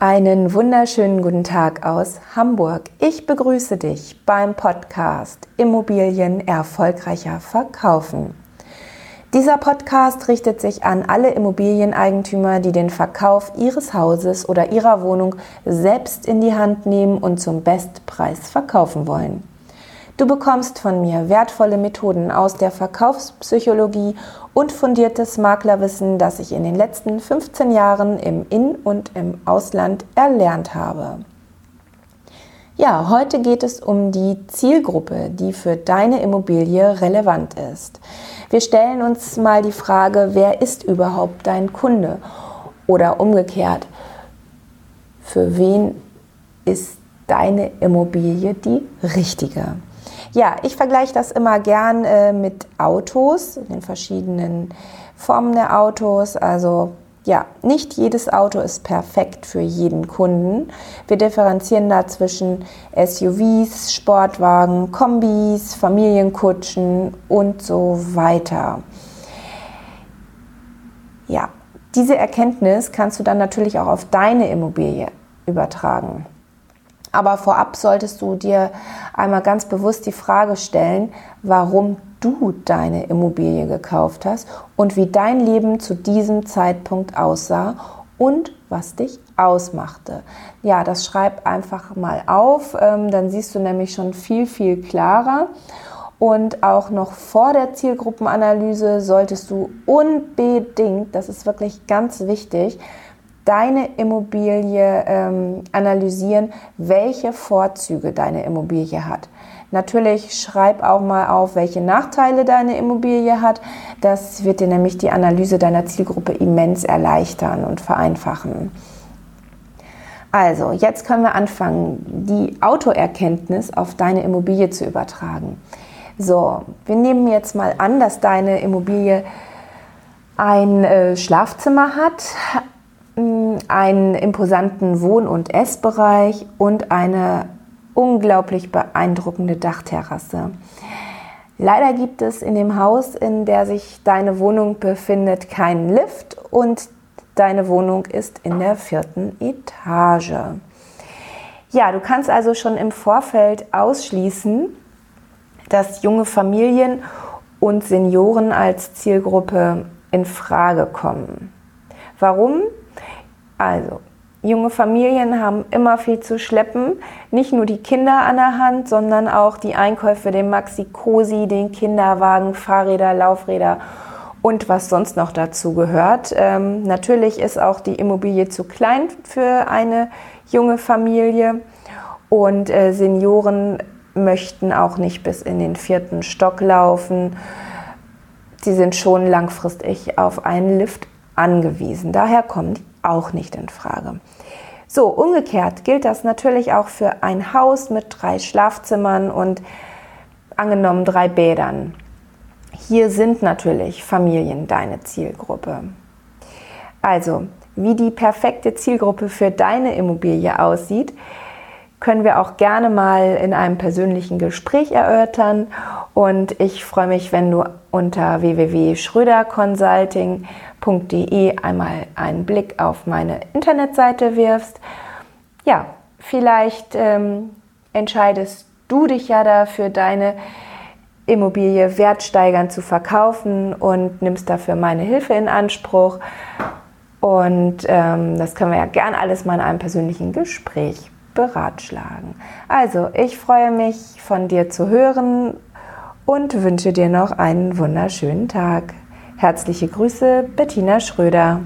Einen wunderschönen guten Tag aus Hamburg. Ich begrüße dich beim Podcast Immobilien erfolgreicher verkaufen. Dieser Podcast richtet sich an alle Immobilieneigentümer, die den Verkauf ihres Hauses oder ihrer Wohnung selbst in die Hand nehmen und zum Bestpreis verkaufen wollen. Du bekommst von mir wertvolle Methoden aus der Verkaufspsychologie und fundiertes Maklerwissen, das ich in den letzten 15 Jahren im In- und im Ausland erlernt habe. Ja, heute geht es um die Zielgruppe, die für deine Immobilie relevant ist. Wir stellen uns mal die Frage, wer ist überhaupt dein Kunde? Oder umgekehrt, für wen ist deine Immobilie die richtige? Ja, ich vergleiche das immer gern äh, mit Autos, den verschiedenen Formen der Autos. Also ja, nicht jedes Auto ist perfekt für jeden Kunden. Wir differenzieren da zwischen SUVs, Sportwagen, Kombis, Familienkutschen und so weiter. Ja, diese Erkenntnis kannst du dann natürlich auch auf deine Immobilie übertragen. Aber vorab solltest du dir einmal ganz bewusst die Frage stellen, warum du deine Immobilie gekauft hast und wie dein Leben zu diesem Zeitpunkt aussah und was dich ausmachte. Ja, das schreib einfach mal auf, ähm, dann siehst du nämlich schon viel, viel klarer. Und auch noch vor der Zielgruppenanalyse solltest du unbedingt, das ist wirklich ganz wichtig, deine Immobilie ähm, analysieren, welche Vorzüge deine Immobilie hat. Natürlich schreib auch mal auf, welche Nachteile deine Immobilie hat. Das wird dir nämlich die Analyse deiner Zielgruppe immens erleichtern und vereinfachen. Also, jetzt können wir anfangen, die Autoerkenntnis auf deine Immobilie zu übertragen. So, wir nehmen jetzt mal an, dass deine Immobilie ein äh, Schlafzimmer hat, einen imposanten Wohn- und Essbereich und eine unglaublich beeindruckende Dachterrasse. Leider gibt es in dem Haus, in der sich deine Wohnung befindet, keinen Lift und deine Wohnung ist in der vierten Etage. Ja, du kannst also schon im Vorfeld ausschließen, dass junge Familien und Senioren als Zielgruppe in Frage kommen. Warum? Also, junge Familien haben immer viel zu schleppen. Nicht nur die Kinder an der Hand, sondern auch die Einkäufe, den Maxi-Cosi, den Kinderwagen, Fahrräder, Laufräder und was sonst noch dazu gehört. Ähm, natürlich ist auch die Immobilie zu klein für eine junge Familie und äh, Senioren möchten auch nicht bis in den vierten Stock laufen. Sie sind schon langfristig auf einen Lift angewiesen. Daher kommen die auch nicht in Frage. So, umgekehrt gilt das natürlich auch für ein Haus mit drei Schlafzimmern und angenommen drei Bädern. Hier sind natürlich Familien deine Zielgruppe. Also, wie die perfekte Zielgruppe für deine Immobilie aussieht, können wir auch gerne mal in einem persönlichen Gespräch erörtern. Und ich freue mich, wenn du unter www.schröderconsulting.de einmal einen Blick auf meine Internetseite wirfst. Ja, vielleicht ähm, entscheidest du dich ja dafür, deine Immobilie wertsteigernd zu verkaufen und nimmst dafür meine Hilfe in Anspruch. Und ähm, das können wir ja gern alles mal in einem persönlichen Gespräch beratschlagen. Also, ich freue mich von dir zu hören und wünsche dir noch einen wunderschönen Tag. Herzliche Grüße, Bettina Schröder.